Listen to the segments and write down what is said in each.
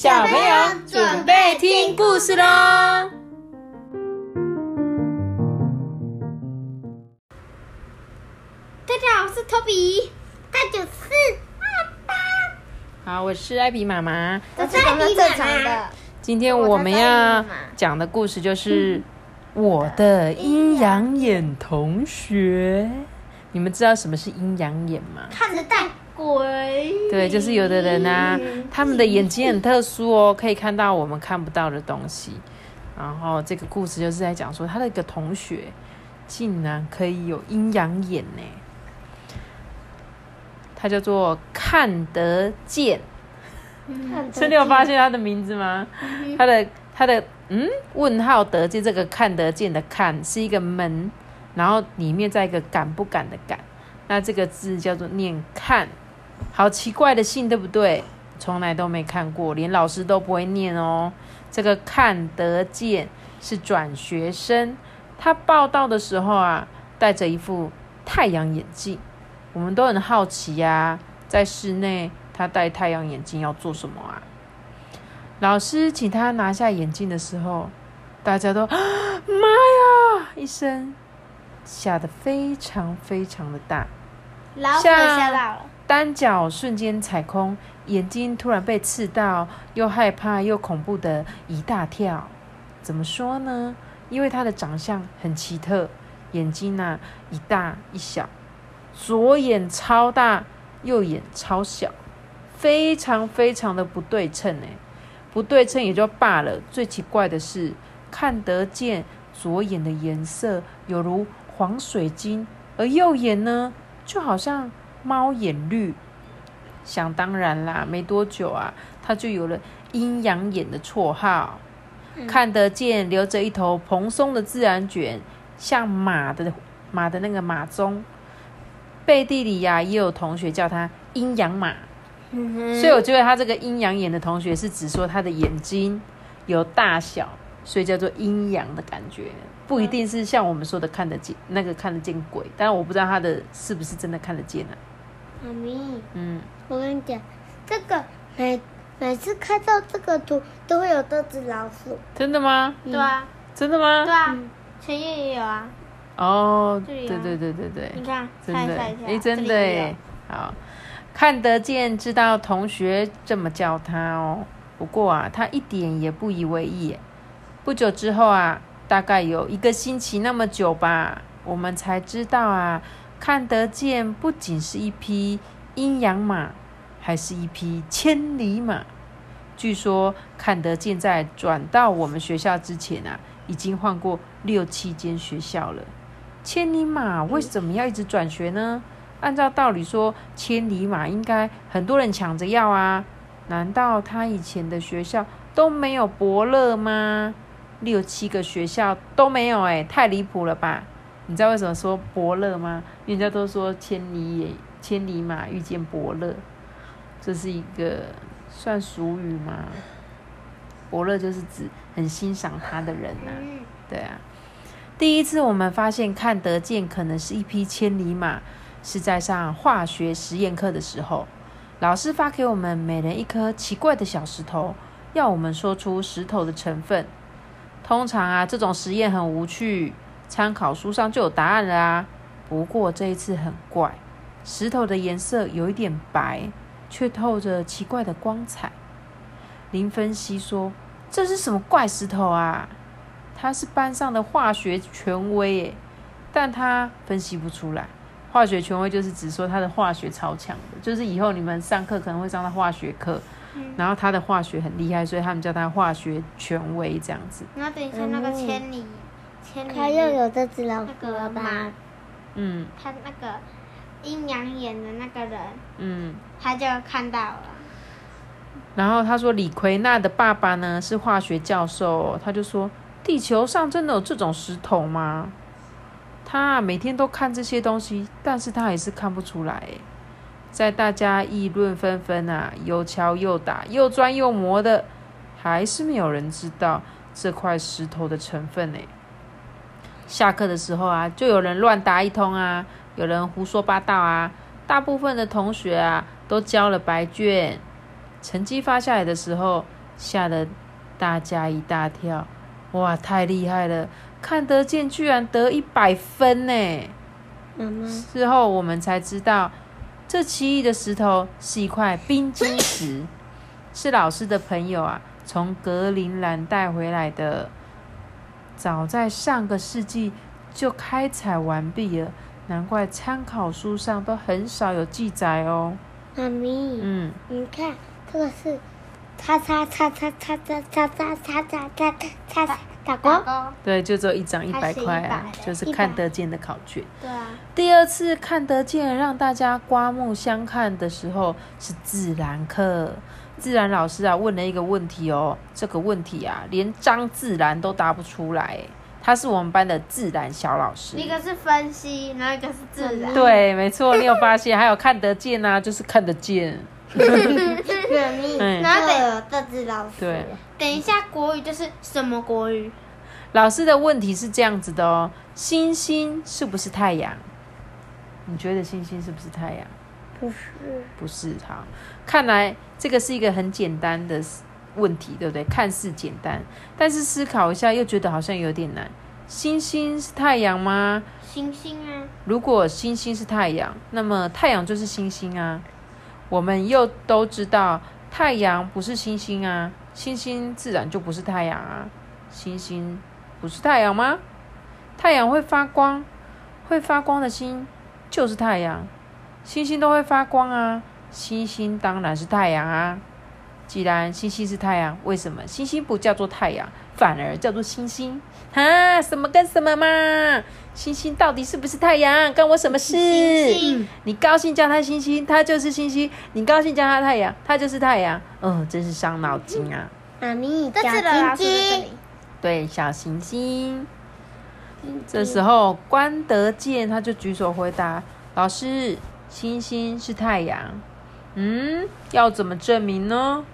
小朋友准备听故事喽！大家好，我是托比，大九四好，我是艾比妈妈。我是我们正常的。今天我们要讲的故事就是我的阴阳眼同学。你们知道什么是阴阳眼吗？看得带鬼。对，就是有的人啊，他们的眼睛很特殊哦，可以看到我们看不到的东西。然后这个故事就是在讲说，他的一个同学竟然可以有阴阳眼呢。他叫做看得见。是你有发现他的名字吗？他的他的嗯，问号得见这个看得见的看是一个门，然后里面再一个敢不敢的敢，那这个字叫做念看，好奇怪的信对不对？从来都没看过，连老师都不会念哦。这个看得见是转学生，他报道的时候啊，戴着一副太阳眼镜，我们都很好奇呀，在室内。他戴太阳眼镜要做什么啊？老师请他拿下眼镜的时候，大家都啊妈呀一声，吓得非常非常的大，老虎吓到了，单脚瞬间踩空，眼睛突然被刺到，又害怕又恐怖的一大跳。怎么说呢？因为他的长相很奇特，眼睛呐一大一小，左眼超大，右眼超小。非常非常的不对称哎，不对称也就罢了，最奇怪的是看得见左眼的颜色有如黄水晶，而右眼呢就好像猫眼绿。想当然啦，没多久啊，他就有了阴阳眼的绰号。看得见留着一头蓬松的自然卷，像马的马的那个马鬃。背地里呀，也有同学叫他阴阳马。所以我觉得他这个阴阳眼的同学是指说他的眼睛有大小，所以叫做阴阳的感觉，不一定是像我们说的看得见那个看得见鬼，但我不知道他的是不是真的看得见呢？妈咪，嗯，我跟你讲，这个每每次看到这个图都会有这只老鼠，真的吗？对啊，真的吗？对啊，陈烨也有啊。哦，对对对对对，你看，真的，哎，真的哎，好。看得见，知道同学这么叫他哦。不过啊，他一点也不以为意。不久之后啊，大概有一个星期那么久吧，我们才知道啊，看得见不仅是一匹阴阳马，还是一匹千里马。据说看得见在转到我们学校之前啊，已经换过六七间学校了。千里马为什么要一直转学呢？按照道理说，千里马应该很多人抢着要啊？难道他以前的学校都没有伯乐吗？六七个学校都没有，哎，太离谱了吧？你知道为什么说伯乐吗？人家都说千里眼千里马遇见伯乐，这是一个算俗语吗？伯乐就是指很欣赏他的人呐。对啊，第一次我们发现看得见可能是一匹千里马。是在上化学实验课的时候，老师发给我们每人一颗奇怪的小石头，要我们说出石头的成分。通常啊，这种实验很无趣，参考书上就有答案了啊。不过这一次很怪，石头的颜色有一点白，却透着奇怪的光彩。林分析说：“这是什么怪石头啊？”他是班上的化学权威，但他分析不出来。化学权威就是指说他的化学超强的，就是以后你们上课可能会上到化学课，然后他的化学很厉害，所以他们叫他化学权威这样子。那等一下那个千里，他又有这只老鼠了吧？嗯，他那个阴阳眼的那个人，嗯，他就看到了。然后他说李奎娜的爸爸呢是化学教授，他就说地球上真的有这种石头吗？他每天都看这些东西，但是他还是看不出来。在大家议论纷纷啊，又敲又打，又钻又磨的，还是没有人知道这块石头的成分呢。下课的时候啊，就有人乱答一通啊，有人胡说八道啊。大部分的同学啊，都交了白卷。成绩发下来的时候，吓得大家一大跳。哇，太厉害了！看得见，居然得一百分呢！事后我们才知道，这奇异的石头是一块冰晶石，是老师的朋友啊从格陵兰带回来的。早在上个世纪就开采完毕了，难怪参考书上都很少有记载哦。妈咪，嗯，你看这个是。叉叉叉叉叉叉叉叉叉叉叉叉叉打勾。对，就只有一张一百块啊，就是看得见的考卷。对啊。第二次看得见，让大家刮目相看的时候是自然课。自然老师啊问了一个问题哦，这个问题啊连张自然都答不出来。他是我们班的自然小老师。一个是分析，然后一个是自然。对，没错，你有发现？还有看得见啊，就是看得见。然后等这只老师，对，等一下国语就是什么国语？老师的问题是这样子的哦，星星是不是太阳？你觉得星星是不是太阳？不是，不是。哈，看来这个是一个很简单的问题，对不对？看似简单，但是思考一下又觉得好像有点难。星星是太阳吗？星星啊。如果星星是太阳，那么太阳就是星星啊。我们又都知道，太阳不是星星啊，星星自然就不是太阳啊。星星不是太阳吗？太阳会发光，会发光的星就是太阳。星星都会发光啊，星星当然是太阳啊。既然星星是太阳，为什么星星不叫做太阳？反而叫做星星啊？什么跟什么嘛？星星到底是不是太阳？关我什么事？你高兴叫它星星，它就是星星；你高兴叫它太阳，它就是太阳。哦，真是伤脑筋啊！妈咪，小星星。对，小星星。这时候关德健他就举手回答：“老师，星星是太阳。”嗯，要怎么证明呢？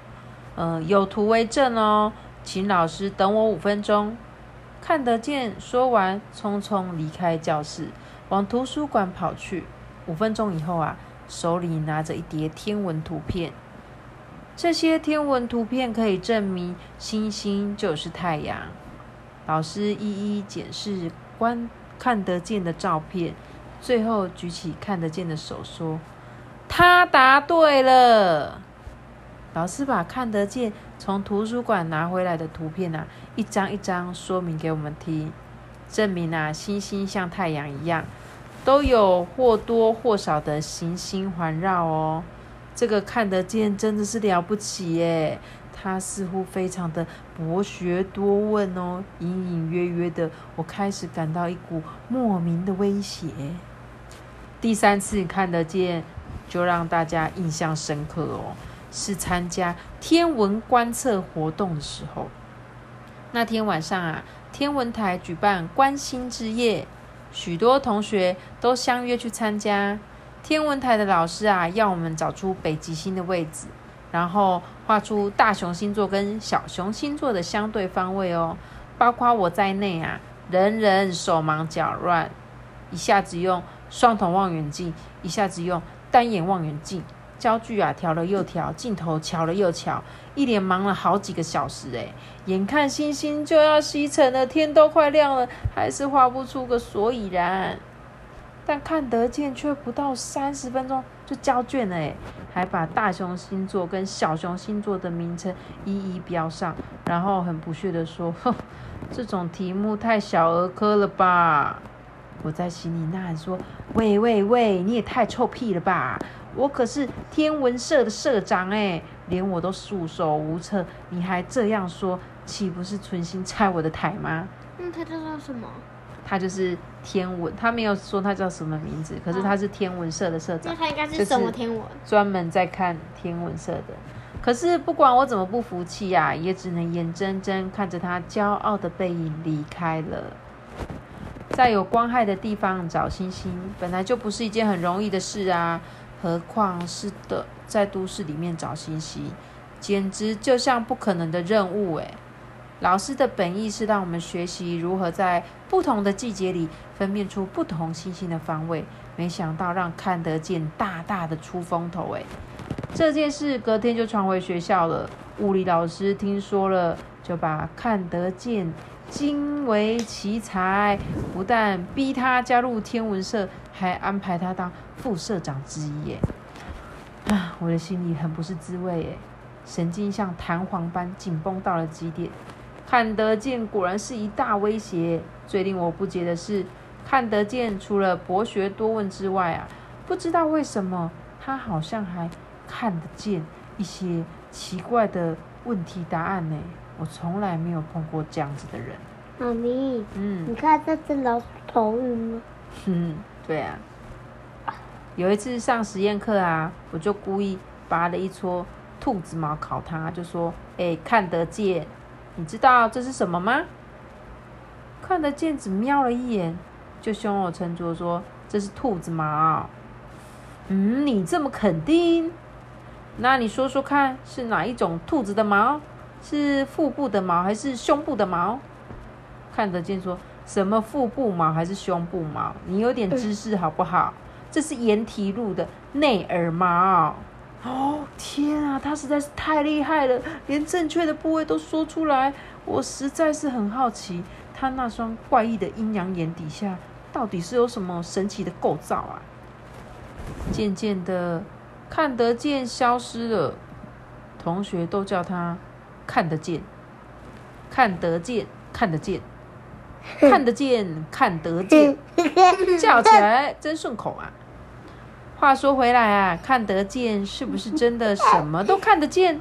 嗯，有图为证哦。请老师等我五分钟，看得见。说完，匆匆离开教室，往图书馆跑去。五分钟以后啊，手里拿着一叠天文图片。这些天文图片可以证明星星就是太阳。老师一一检视观看得见的照片，最后举起看得见的手说：“他答对了。”老师把看得见从图书馆拿回来的图片啊，一张一张说明给我们听，证明啊，星星像太阳一样，都有或多或少的行星环绕哦。这个看得见真的是了不起耶！他似乎非常的博学多问哦，隐隐约约的，我开始感到一股莫名的威胁。第三次看得见，就让大家印象深刻哦。是参加天文观测活动的时候，那天晚上啊，天文台举办观星之夜，许多同学都相约去参加。天文台的老师啊，要我们找出北极星的位置，然后画出大熊星座跟小熊星座的相对方位哦。包括我在内啊，人人手忙脚乱，一下子用双筒望远镜，一下子用单眼望远镜。焦距啊，调了又调，镜头调了又调，一连忙了好几个小时哎，眼看星星就要西沉了，天都快亮了，还是画不出个所以然。但看得见，却不到三十分钟就交卷了哎，还把大熊星座跟小熊星座的名称一一标上，然后很不屑的说：“哼，这种题目太小儿科了吧？”我在心里呐喊说：“喂喂喂，你也太臭屁了吧！”我可是天文社的社长哎，连我都束手无策，你还这样说，岂不是存心拆我的台吗？嗯，他叫什么？他就是天文，他没有说他叫什么名字，可是他是天文社的社长。那他应该是什么天文？专门在看天文社的。可是不管我怎么不服气呀，也只能眼睁睁看着他骄傲的背影离开了。在有光害的地方找星星，本来就不是一件很容易的事啊。何况是的，在都市里面找星星，简直就像不可能的任务诶。老师的本意是让我们学习如何在不同的季节里分辨出不同星星的方位，没想到让看得见大大的出风头诶。这件事隔天就传回学校了，物理老师听说了，就把看得见惊为奇才，不但逼他加入天文社，还安排他当副社长之一。耶！啊，我的心里很不是滋味耶，神经像弹簧般紧绷到了极点。看得见果然是一大威胁。最令我不解的是，看得见除了博学多问之外啊，不知道为什么他好像还看得见一些奇怪的问题答案呢。我从来没有碰过这样子的人。妈咪，嗯，你看这只老鼠头晕吗？嗯，对啊。有一次上实验课啊，我就故意拔了一撮兔子毛考它，就说：“哎，看得见。”你知道这是什么吗？看得见，只瞄了一眼，就胸有成竹说：“这是兔子毛。”嗯，你这么肯定？那你说说看，是哪一种兔子的毛？是腹部的毛还是胸部的毛？看得见说什么腹部毛还是胸部毛？你有点知识好不好？这是岩体鹿的内耳毛。哦天啊，他实在是太厉害了，连正确的部位都说出来。我实在是很好奇，他那双怪异的阴阳眼底下到底是有什么神奇的构造啊？渐渐的，看得见消失了，同学都叫他看得见，看得见，看得见，看得见，看得见，叫起来真顺口啊！话说回来啊，看得见是不是真的什么都看得见？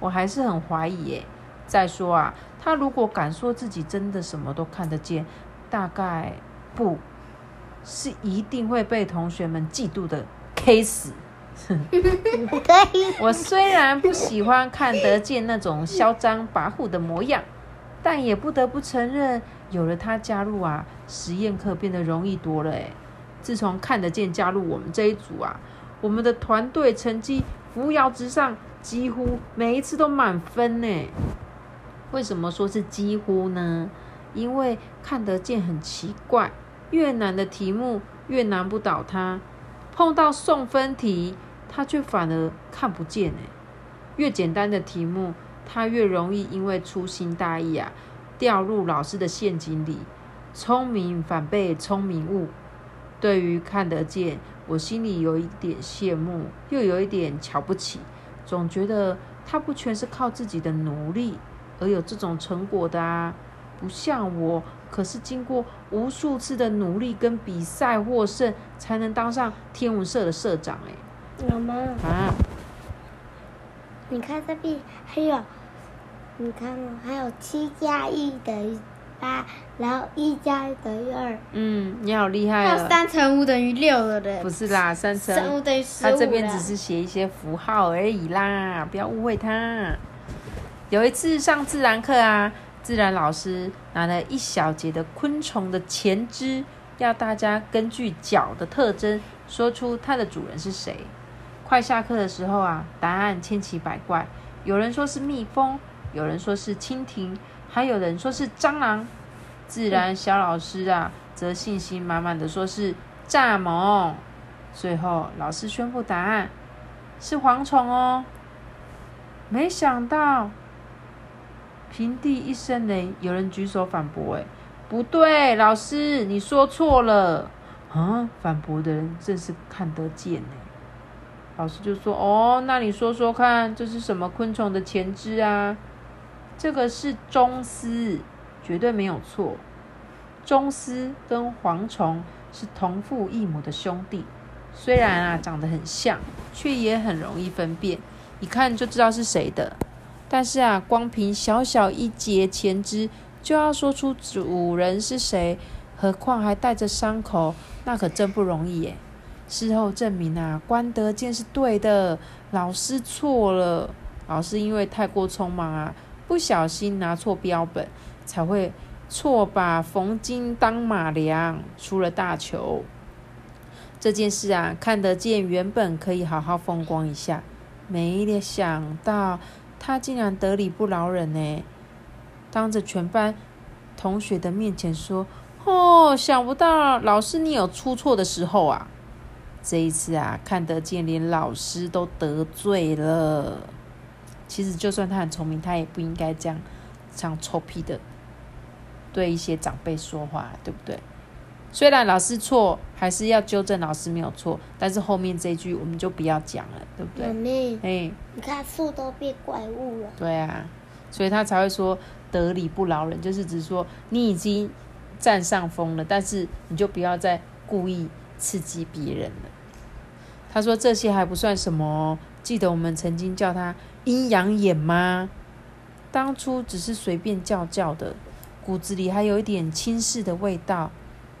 我还是很怀疑耶。再说啊，他如果敢说自己真的什么都看得见，大概不是一定会被同学们嫉妒的 K 死。我虽然不喜欢看得见那种嚣张跋扈的模样，但也不得不承认，有了他加入啊，实验课变得容易多了哎。自从看得见加入我们这一组啊，我们的团队成绩扶摇直上，几乎每一次都满分呢。为什么说是几乎呢？因为看得见很奇怪，越难的题目越难不倒他，碰到送分题，他却反而看不见哎。越简单的题目，他越容易因为粗心大意啊，掉入老师的陷阱里，聪明反被聪明误。对于看得见，我心里有一点羡慕，又有一点瞧不起，总觉得他不全是靠自己的努力而有这种成果的啊，不像我，可是经过无数次的努力跟比赛获胜，才能当上天文社的社长哎。妈妈啊，你看这边还有，你看还有七加一等于。八，然后一加一等于二。嗯，你好厉害哦。三乘五等于六了的。不是啦，三乘五等于十五他这边只是写一些符号而已啦，不要误会他。有一次上自然课啊，自然老师拿了一小节的昆虫的前肢，要大家根据脚的特征说出它的主人是谁。快下课的时候啊，答案千奇百怪，有人说是蜜蜂，有人说是蜻蜓。还有人说是蟑螂，自然小老师啊，则信心满满的说是蚱蜢。最后老师宣布答案是蝗虫哦。没想到平地一声雷，有人举手反驳：“哎，不对，老师你说错了。”啊，反驳的人正是看得见呢。老师就说：“哦，那你说说看，这是什么昆虫的前肢啊？”这个是中丝，绝对没有错。中丝跟蝗虫是同父异母的兄弟，虽然啊长得很像，却也很容易分辨，一看就知道是谁的。但是啊，光凭小小一截前肢就要说出主人是谁，何况还带着伤口，那可真不容易耶。事后证明啊，关德健是对的，老师错了。老师因为太过匆忙啊。不小心拿错标本，才会错把冯金当马良，出了大糗。这件事啊，看得见，原本可以好好风光一下，没想到他竟然得理不饶人呢！当着全班同学的面前说：“哦，想不到老师你有出错的时候啊！”这一次啊，看得见，连老师都得罪了。其实就算他很聪明，他也不应该这样像臭屁的对一些长辈说话，对不对？虽然老师错，还是要纠正老师没有错，但是后面这句我们就不要讲了，对不对？妈咪，哎，你看树都变怪物了。对啊，所以他才会说得理不饶人，就是只说你已经占上风了，但是你就不要再故意刺激别人了。他说这些还不算什么，记得我们曾经叫他阴阳眼吗？当初只是随便叫叫的，骨子里还有一点轻视的味道。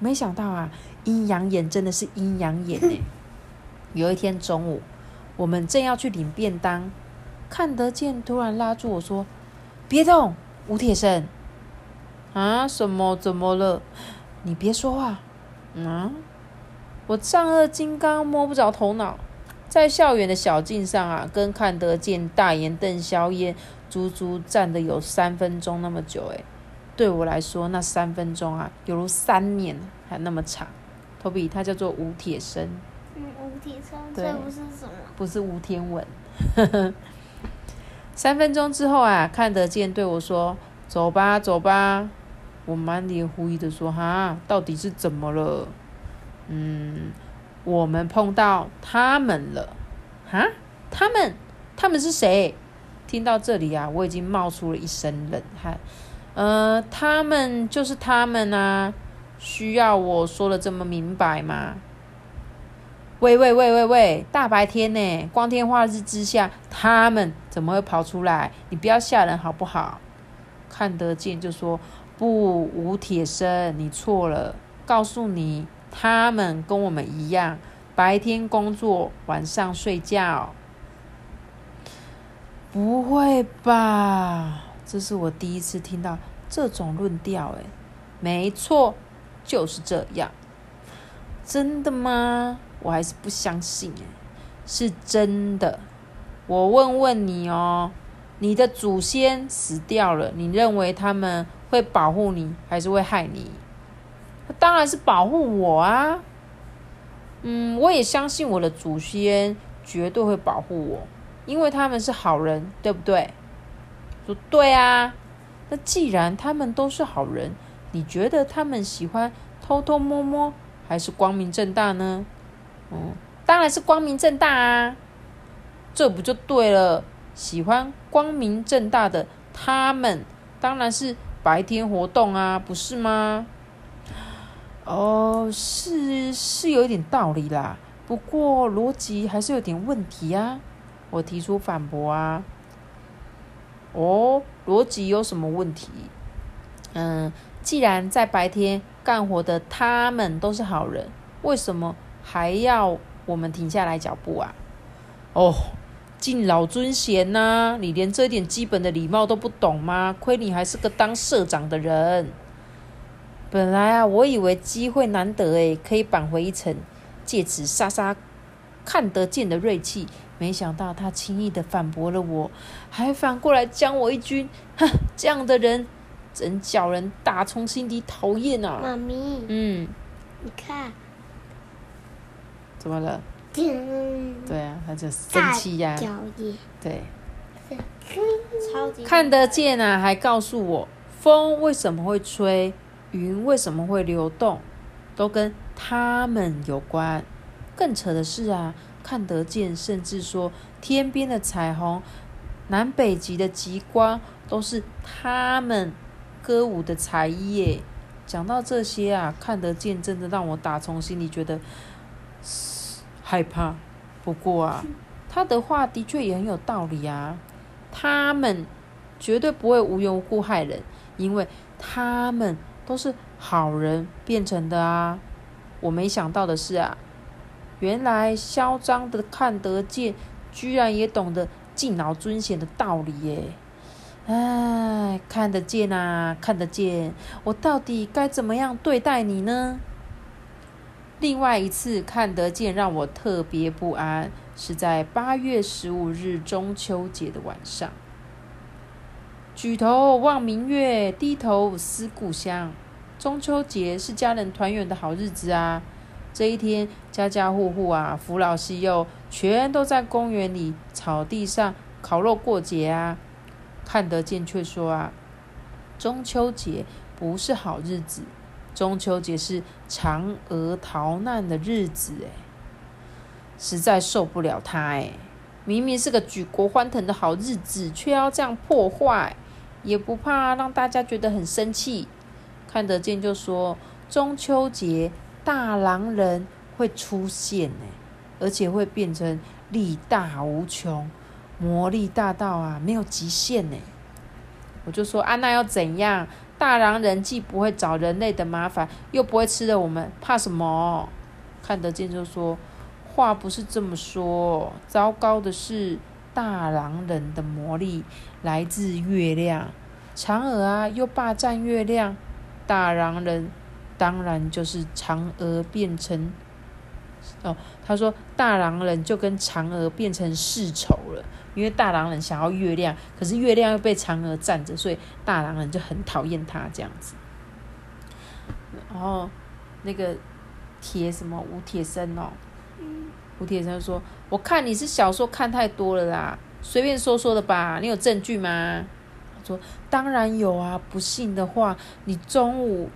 没想到啊，阴阳眼真的是阴阳眼 呢。有一天中午，我们正要去领便当，看得见突然拉住我说：“别动，吴铁生。”啊？什么？怎么了？你别说话。啊？我丈二金刚摸不着头脑，在校园的小径上啊，跟看得见大眼瞪小眼，足足站的有三分钟那么久，诶对我来说，那三分钟啊，犹如三年还那么长。托比，他叫做吴铁生。嗯，吴铁生，这不是什么？不是吴天文。三分钟之后啊，看得见对我说：“走吧，走吧。”我满脸狐疑的说：“哈，到底是怎么了？”嗯，我们碰到他们了。哈，他们？他们是谁？听到这里啊，我已经冒出了一身冷汗。呃，他们就是他们啊，需要我说的这么明白吗？喂喂喂喂喂，大白天呢，光天化日之下，他们怎么会跑出来？你不要吓人好不好？看得见就说不，吴铁生，你错了。告诉你，他们跟我们一样，白天工作，晚上睡觉。不会吧？这是我第一次听到这种论调，哎，没错，就是这样。真的吗？我还是不相信，哎，是真的。我问问你哦，你的祖先死掉了，你认为他们会保护你，还是会害你？当然是保护我啊。嗯，我也相信我的祖先绝对会保护我，因为他们是好人，对不对？说对啊，那既然他们都是好人，你觉得他们喜欢偷偷摸摸，还是光明正大呢？嗯，当然是光明正大啊，这不就对了？喜欢光明正大的他们，当然是白天活动啊，不是吗？哦，是是有一点道理啦，不过逻辑还是有点问题啊，我提出反驳啊。哦，逻辑有什么问题？嗯，既然在白天干活的他们都是好人，为什么还要我们停下来脚步啊？哦，敬老尊贤呐！你连这点基本的礼貌都不懂吗？亏你还是个当社长的人。本来啊，我以为机会难得诶，可以扳回一城，借此杀杀看得见的锐气。没想到他轻易的反驳了我，还反过来将我一军。哼，这样的人真叫人打从心底讨厌啊！妈咪，嗯，你看，怎么了？对啊，他就生气呀。对，超级看得见啊！还告诉我，风为什么会吹，云为什么会流动，都跟他们有关。更扯的是啊。看得见，甚至说天边的彩虹、南北极的极光，都是他们歌舞的才艺耶。讲到这些啊，看得见，真的让我打从心里觉得害怕。不过啊，他的话的确也很有道理啊。他们绝对不会无缘无故害人，因为他们都是好人变成的啊。我没想到的是啊。原来嚣张的看得见，居然也懂得敬老尊贤的道理耶！哎，看得见啊，看得见，我到底该怎么样对待你呢？另外一次看得见让我特别不安，是在八月十五日中秋节的晚上。举头望明月，低头思故乡。中秋节是家人团圆的好日子啊！这一天，家家户户啊，扶老西幼，全都在公园里草地上烤肉过节啊。看得见却说啊，中秋节不是好日子，中秋节是嫦娥逃难的日子，哎，实在受不了他，哎，明明是个举国欢腾的好日子，却要这样破坏，也不怕让大家觉得很生气。看得见就说，中秋节大狼人会出现，哎，而且会变成力大无穷。魔力大到啊，没有极限呢。我就说啊那要怎样？大狼人既不会找人类的麻烦，又不会吃了我们，怕什么？看得见就说话不是这么说。糟糕的是，大狼人的魔力来自月亮，嫦娥啊又霸占月亮，大狼人当然就是嫦娥变成。哦，他说大狼人就跟嫦娥变成世仇了，因为大狼人想要月亮，可是月亮又被嫦娥占着，所以大狼人就很讨厌他这样子。然后那个铁什么吴铁生哦，吴铁生说：“我看你是小说看太多了啦，随便说说的吧，你有证据吗？”说：“当然有啊，不信的话，你中午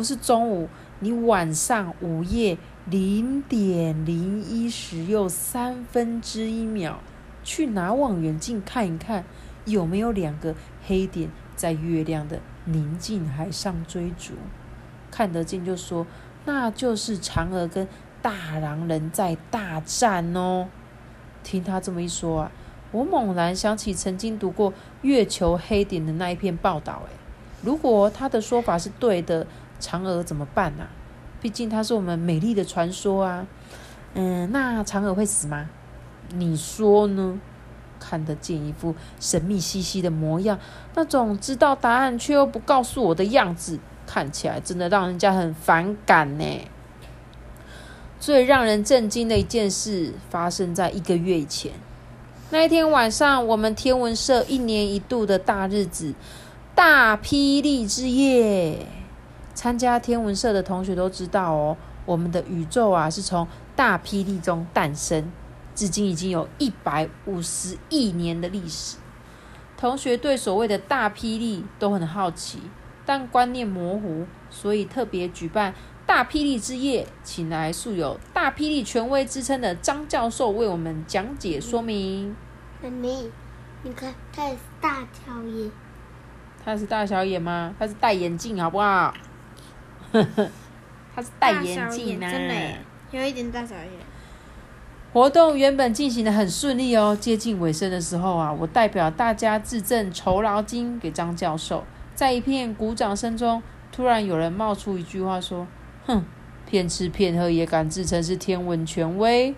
不是中午，你晚上午夜。”零点零一时又三分之一秒，去拿望远镜看一看，有没有两个黑点在月亮的宁静海上追逐？看得见就说，那就是嫦娥跟大狼人在大战哦。听他这么一说啊，我猛然想起曾经读过月球黑点的那一篇报道。诶，如果他的说法是对的，嫦娥怎么办呢？毕竟它是我们美丽的传说啊，嗯，那嫦娥会死吗？你说呢？看得见一副神秘兮兮的模样，那种知道答案却又不告诉我的样子，看起来真的让人家很反感呢。最让人震惊的一件事发生在一个月以前，那一天晚上，我们天文社一年一度的大日子——大霹雳之夜。参加天文社的同学都知道哦，我们的宇宙啊是从大霹雳中诞生，至今已经有一百五十亿年的历史。同学对所谓的大霹雳都很好奇，但观念模糊，所以特别举办大霹雳之夜，请来素有大霹雳权威之称的张教授为我们讲解说明。妈咪，你看他也是大小眼，他是大小眼吗？他是戴眼镜，好不好？呵呵，他是戴眼镜呢，真的有一点大小眼。活动原本进行的很顺利哦，接近尾声的时候啊，我代表大家自赠酬劳金给张教授。在一片鼓掌声中，突然有人冒出一句话说：“哼，骗吃骗喝也敢自称是天文权威？”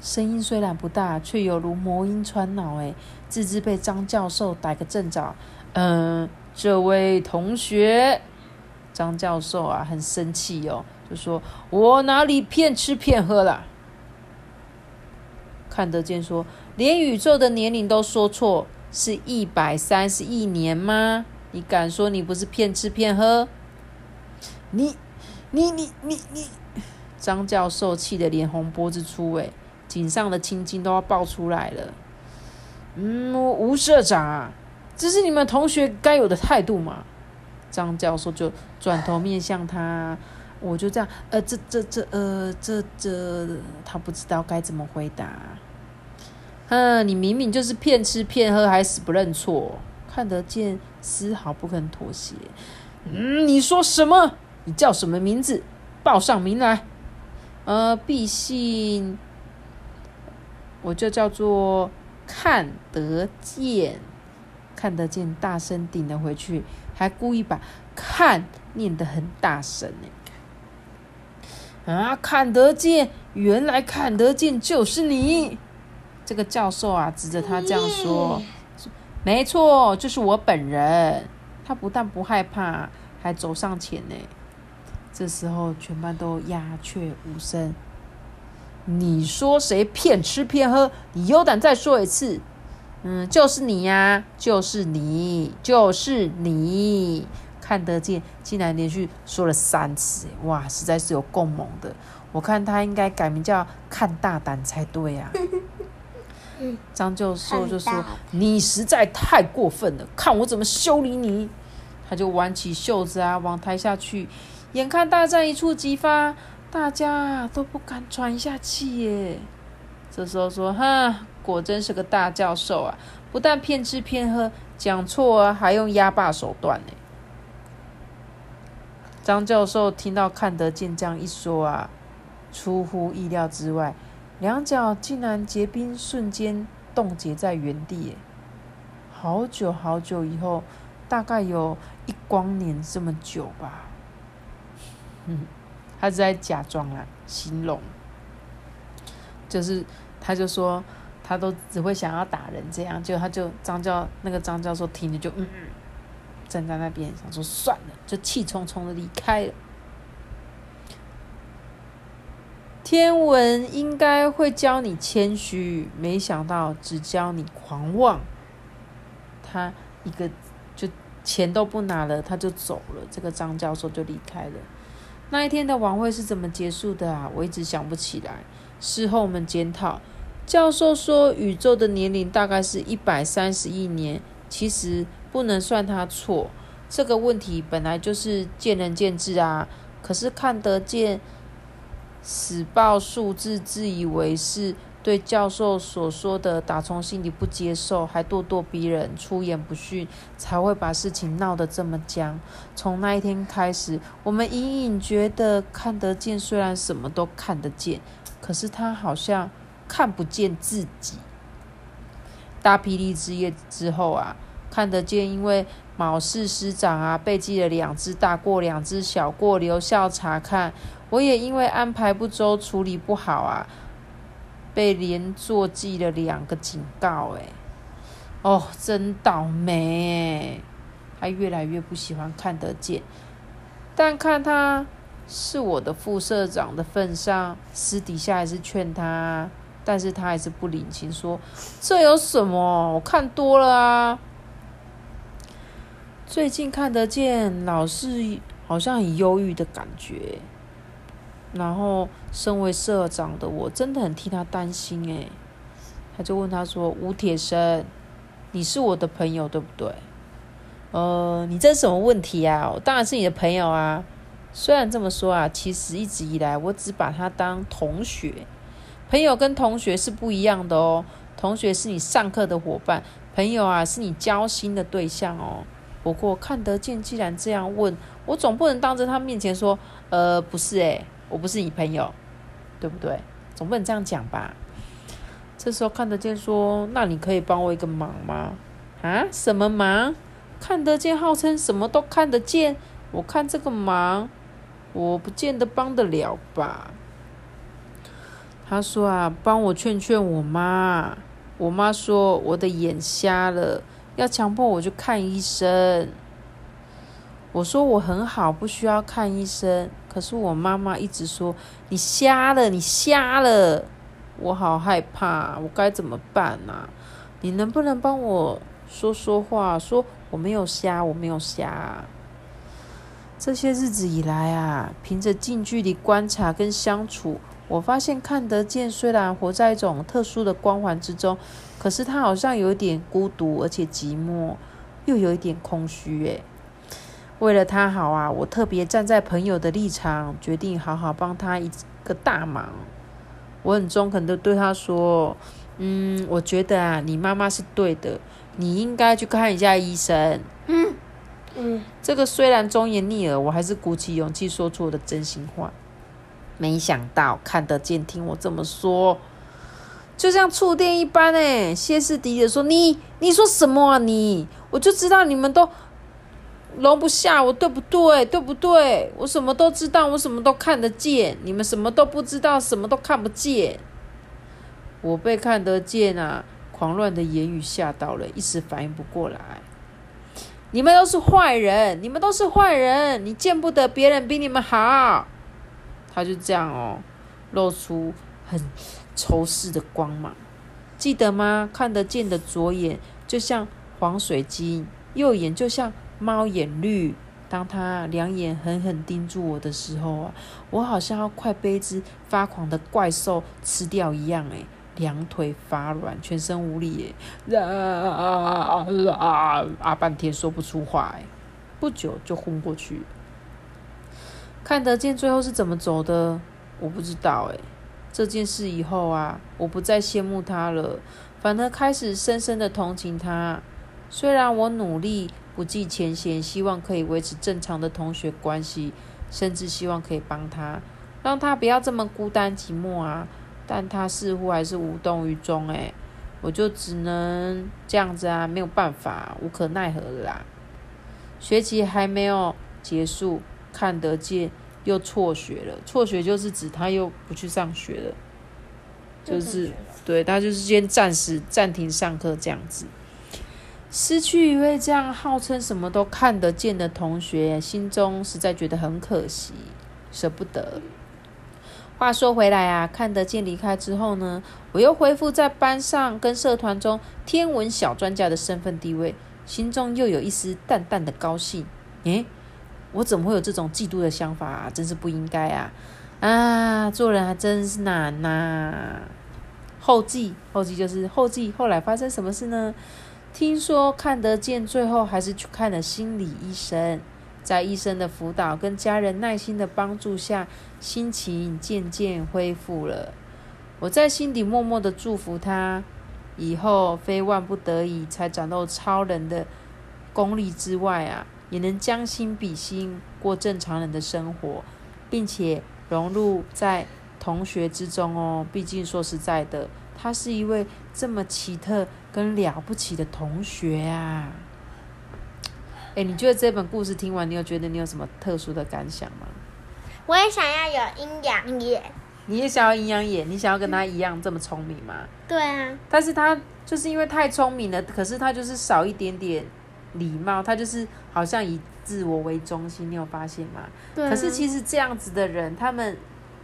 声音虽然不大，却有如魔音穿脑，哎，自知被张教授逮个正着。嗯，这位同学。张教授啊，很生气哦，就说：“我哪里骗吃骗喝了？”看得见说，连宇宙的年龄都说错，是一百三十亿年吗？你敢说你不是骗吃骗喝？你、你、你、你、你！张教授气得脸红脖子粗，哎，颈上的青筋都要爆出来了。嗯，吴社长啊，这是你们同学该有的态度吗？张教授就转头面向他，我就这样，呃，这这这，呃，这这，他不知道该怎么回答。嗯，你明明就是骗吃骗喝，还死不认错，看得见，丝毫不肯妥协。嗯，你说什么？你叫什么名字？报上名来。呃，毕姓，我就叫做看得见。看得见，大声顶了回去，还故意把“看”念得很大声呢。啊，看得见，原来看得见就是你。这个教授啊，指着他这样说：“没错，就是我本人。”他不但不害怕，还走上前呢。这时候，全班都鸦雀无声。你说谁骗吃骗喝？你有胆再说一次？嗯，就是你呀，就是你，就是你，看得见，竟然连续说了三次，哇，实在是有够猛的。我看他应该改名叫看大胆才对啊。张教授就说：“你实在太过分了，看我怎么修理你！”他就挽起袖子啊，往台下去。眼看大战一触即发，大家都不敢喘一下气耶。这时候说：“哈，果真是个大教授啊！不但骗吃骗喝，讲错啊还用压霸手段呢。”张教授听到看得见这样一说啊，出乎意料之外，两脚竟然结冰，瞬间冻结在原地。好久好久以后，大概有一光年这么久吧。嗯，他是在假装啊，形容，就是他就说他都只会想要打人这样，就他就张教那个张教授听着就嗯嗯。站在那边想说算了，就气冲冲的离开了。天文应该会教你谦虚，没想到只教你狂妄。他一个就钱都不拿了，他就走了。这个张教授就离开了。那一天的晚会是怎么结束的啊？我一直想不起来。事后我们检讨，教授说宇宙的年龄大概是一百三十亿年，其实。不能算他错，这个问题本来就是见仁见智啊。可是看得见，死报数字，自以为是，对教授所说的打从心里不接受，还咄咄逼人，出言不逊，才会把事情闹得这么僵。从那一天开始，我们隐隐觉得看得见，虽然什么都看得见，可是他好像看不见自己。大霹雳之夜之后啊。看得见，因为毛氏师长啊被记了两只大过，两只小过，留校查看。我也因为安排不周，处理不好啊，被连坐记了两个警告。哎，哦，真倒霉！他越来越不喜欢看得见，但看他是我的副社长的份上，私底下还是劝他，但是他还是不领情，说这有什么？我看多了啊。最近看得见，老是好像很忧郁的感觉。然后，身为社长的我，真的很替他担心诶。他就问他说：“吴铁生，你是我的朋友对不对？呃，你这是什么问题啊？我当然是你的朋友啊。虽然这么说啊，其实一直以来我只把他当同学。朋友跟同学是不一样的哦。同学是你上课的伙伴，朋友啊是你交心的对象哦。”不过看得见，既然这样问，我总不能当着他面前说，呃，不是诶，我不是你朋友，对不对？总不能这样讲吧？这时候看得见说，那你可以帮我一个忙吗？啊，什么忙？看得见号称什么都看得见，我看这个忙，我不见得帮得了吧？他说啊，帮我劝劝我妈，我妈说我的眼瞎了。要强迫我去看医生，我说我很好，不需要看医生。可是我妈妈一直说你瞎了，你瞎了，我好害怕，我该怎么办啊？你能不能帮我说说话，说我没有瞎，我没有瞎。这些日子以来啊，凭着近距离观察跟相处。我发现看得见，虽然活在一种特殊的光环之中，可是他好像有一点孤独，而且寂寞，又有一点空虚。诶，为了他好啊，我特别站在朋友的立场，决定好好帮他一个大忙。我很中肯的对他说：“嗯，我觉得啊，你妈妈是对的，你应该去看一下医生。”嗯嗯，这个虽然忠言逆耳，我还是鼓起勇气说出我的真心话。没想到看得见，听我这么说，就像触电一般哎，歇斯底里的说：“你你说什么啊你？我就知道你们都容不下我，对不对？对不对？我什么都知道，我什么都看得见，你们什么都不知道，什么都看不见。我被看得见啊，狂乱的言语吓到了，一时反应不过来。你们都是坏人，你们都是坏人，你见不得别人比你们好。”他就这样哦，露出很仇视的光芒，记得吗？看得见的左眼就像黄水晶，右眼就像猫眼绿。当他两眼狠狠盯住我的时候啊，我好像要快被只发狂的怪兽吃掉一样诶，两腿发软，全身无力，耶，啊啊啊半天说不出话，哎，不久就昏过去。看得见最后是怎么走的，我不知道，哎，这件事以后啊，我不再羡慕他了，反而开始深深的同情他。虽然我努力不计前嫌，希望可以维持正常的同学关系，甚至希望可以帮他，让他不要这么孤单寂寞啊。但他似乎还是无动于衷，哎，我就只能这样子啊，没有办法，无可奈何啦。学期还没有结束，看得见又辍学了。辍学就是指他又不去上学了，就是对他就是先暂时暂停上课这样子。失去一位这样号称什么都看得见的同学，心中实在觉得很可惜，舍不得。话说回来啊，看得见离开之后呢，我又恢复在班上跟社团中天文小专家的身份地位，心中又有一丝淡淡的高兴。诶，我怎么会有这种嫉妒的想法啊？真是不应该啊！啊，做人还真是难呐。后记，后记就是后记，后来发生什么事呢？听说看得见最后还是去看了心理医生。在医生的辅导跟家人耐心的帮助下，心情渐渐恢复了。我在心底默默的祝福他，以后非万不得已才展露超人的功力之外啊，也能将心比心，过正常人的生活，并且融入在同学之中哦。毕竟说实在的，他是一位这么奇特跟了不起的同学啊。哎，你觉得这本故事听完，你有觉得你有什么特殊的感想吗？我也想要有阴阳眼。你也想要阴阳眼？你想要跟他一样这么聪明吗？对啊。但是他就是因为太聪明了，可是他就是少一点点礼貌，他就是好像以自我为中心，你有发现吗？对。可是其实这样子的人，他们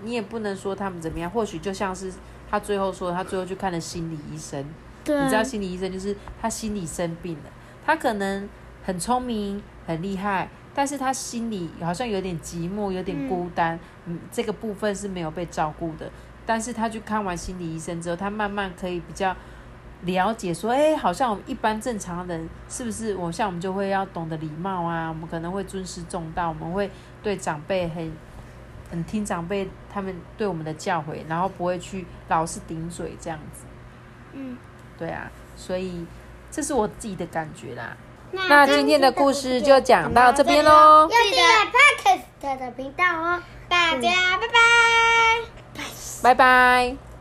你也不能说他们怎么样，或许就像是他最后说，他最后去看了心理医生。对。你知道心理医生就是他心理生病了，他可能。很聪明，很厉害，但是他心里好像有点寂寞，有点孤单，嗯，这个部分是没有被照顾的。但是他去看完心理医生之后，他慢慢可以比较了解，说，哎，好像我们一般正常人是不是？我像我们就会要懂得礼貌啊，我们可能会尊师重道，我们会对长辈很很听长辈他们对我们的教诲，然后不会去老是顶嘴这样子。嗯，对啊，所以这是我自己的感觉啦。那今天的故事就讲到这边喽。要订阅 Podcast 的频道哦，大家拜拜，拜拜。